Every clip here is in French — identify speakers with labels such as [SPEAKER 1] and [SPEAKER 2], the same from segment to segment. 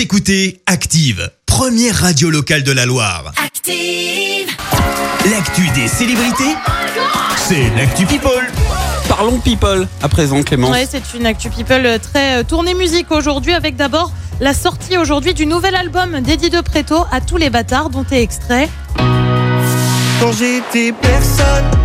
[SPEAKER 1] Vous écoutez Active, première radio locale de la Loire.
[SPEAKER 2] Active.
[SPEAKER 1] L'actu des célébrités, c'est l'actu People.
[SPEAKER 3] Parlons people à présent, Clémence.
[SPEAKER 4] Ouais, c'est une actu people très euh, tournée musique aujourd'hui avec d'abord la sortie aujourd'hui du nouvel album d'Eddie De Preto à tous les bâtards dont est extrait.
[SPEAKER 5] Quand j'étais personne,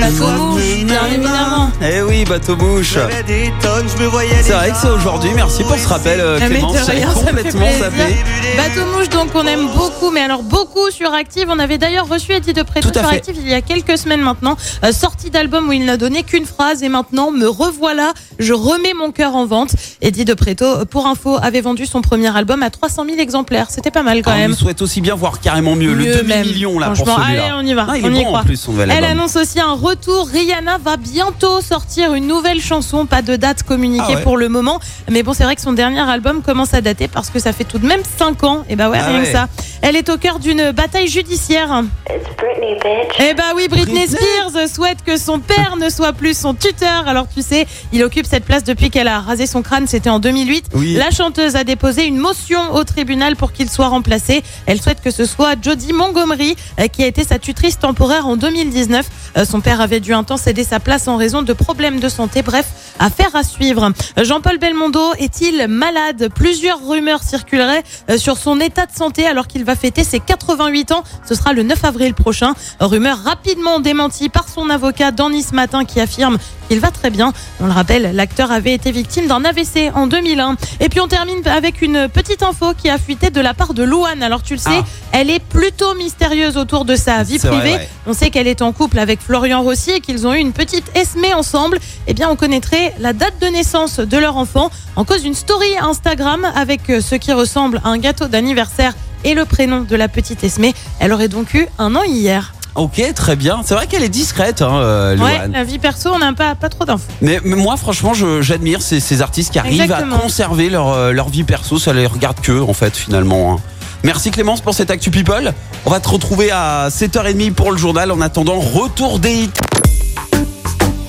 [SPEAKER 5] tu ne
[SPEAKER 4] Bateau
[SPEAKER 5] sois
[SPEAKER 4] mouche,
[SPEAKER 5] venu
[SPEAKER 4] bien
[SPEAKER 5] me
[SPEAKER 4] évidemment.
[SPEAKER 3] Eh oui, bateau bouche.
[SPEAKER 5] J'avais des tonnes, je me voyais
[SPEAKER 3] C'est vrai que c'est aujourd'hui. Merci pour ce rappel, euh,
[SPEAKER 4] mais
[SPEAKER 3] Clémence.
[SPEAKER 4] de
[SPEAKER 3] J'avais complètement zappé.
[SPEAKER 4] Bateau mouche donc qu'on aime beaucoup, mais alors beaucoup sur Active. On avait d'ailleurs reçu Eddie De
[SPEAKER 3] à
[SPEAKER 4] sur
[SPEAKER 3] fait.
[SPEAKER 4] Active il y a quelques semaines maintenant. Euh, sortie d'album où il n'a donné qu'une phrase et maintenant me revoilà, je remets mon cœur en vente. Eddie De Preto, euh, pour info, avait vendu son premier album à 300 000 exemplaires. C'était pas mal quand
[SPEAKER 3] Ah, on
[SPEAKER 4] même.
[SPEAKER 3] lui souhaite aussi bien voir carrément mieux. le
[SPEAKER 4] Mieux
[SPEAKER 3] demi
[SPEAKER 4] même.
[SPEAKER 3] million là pour
[SPEAKER 4] Franchement,
[SPEAKER 3] celui-là.
[SPEAKER 4] allez, on y va.
[SPEAKER 3] Il
[SPEAKER 4] on
[SPEAKER 3] est
[SPEAKER 4] y
[SPEAKER 3] bon
[SPEAKER 4] croit.
[SPEAKER 3] en plus son nouvel
[SPEAKER 4] Elle
[SPEAKER 3] album.
[SPEAKER 4] annonce aussi un retour. Rihanna va bientôt sortir une nouvelle chanson. Pas de date communiquée
[SPEAKER 3] Ah ouais.
[SPEAKER 4] pour le moment. Mais bon, c'est vrai que son dernier album commence à dater parce que ça fait tout de même 5 ans. Et bah ouais,
[SPEAKER 3] Ah
[SPEAKER 4] rien
[SPEAKER 3] ouais.
[SPEAKER 4] que ça. Elle est au cœur d'une bataille judiciaire.
[SPEAKER 2] It's Britney, bitch.
[SPEAKER 4] Eh bah oui, Britney,
[SPEAKER 3] Britney
[SPEAKER 4] Spears souhaite que son père ne soit plus son tuteur. Alors tu sais, il occupe cette place depuis qu'elle a rasé son crâne, c'était en 2008.
[SPEAKER 3] Oui.
[SPEAKER 4] La chanteuse a déposé une motion au tribunal pour qu'il soit remplacé. Elle souhaite que ce soit Jodie Montgomery euh, qui a été sa tutrice temporaire en 2019. Euh, Son père avait dû un temps céder sa place en raison de problèmes de santé. Bref, affaire à suivre. Jean-Paul Belmondo est-il malade? Plusieurs rumeurs circuleraient euh, sur son état de santé alors qu'il va fêter ses 88 ans. Ce sera le 9 avril prochain. Rumeur rapidement démentie par son avocat dans Nice Matin qui affirme qu'il va très bien. On le rappelle, l'acteur avait été victime d'un AVC en 2001. Et puis on termine avec une petite info qui a fuité de la part de Louane. Alors tu le sais,
[SPEAKER 3] Ah.
[SPEAKER 4] elle est plutôt mystérieuse autour de sa vie
[SPEAKER 3] vrai,
[SPEAKER 4] privée.
[SPEAKER 3] ouais.
[SPEAKER 4] On sait qu'elle est en couple avec Florian Rossi et qu'ils ont eu une petite esmée ensemble. Eh bien, on connaîtrait la date de naissance de leur enfant en cause d'une story Instagram avec euh, ce qui ressemble à un gâteau d'anniversaire et le prénom de la petite Esmée. Elle aurait donc eu un an hier.
[SPEAKER 3] Ok, très bien. C'est vrai qu'elle est discrète, hein, euh,
[SPEAKER 4] Ouais,
[SPEAKER 3] Louane.
[SPEAKER 4] la vie perso, on n'a pas, pas trop d'infos.
[SPEAKER 3] Mais, mais moi, franchement, je- j'admire ces, ces artistes qui arrivent
[SPEAKER 4] Exactement.
[SPEAKER 3] à conserver leur, euh, leur vie perso. Ça les regarde que, en fait, finalement. hein. Merci Clémence pour cette Actu People. On va te retrouver à 7h30 pour le journal. En attendant, retour des hits.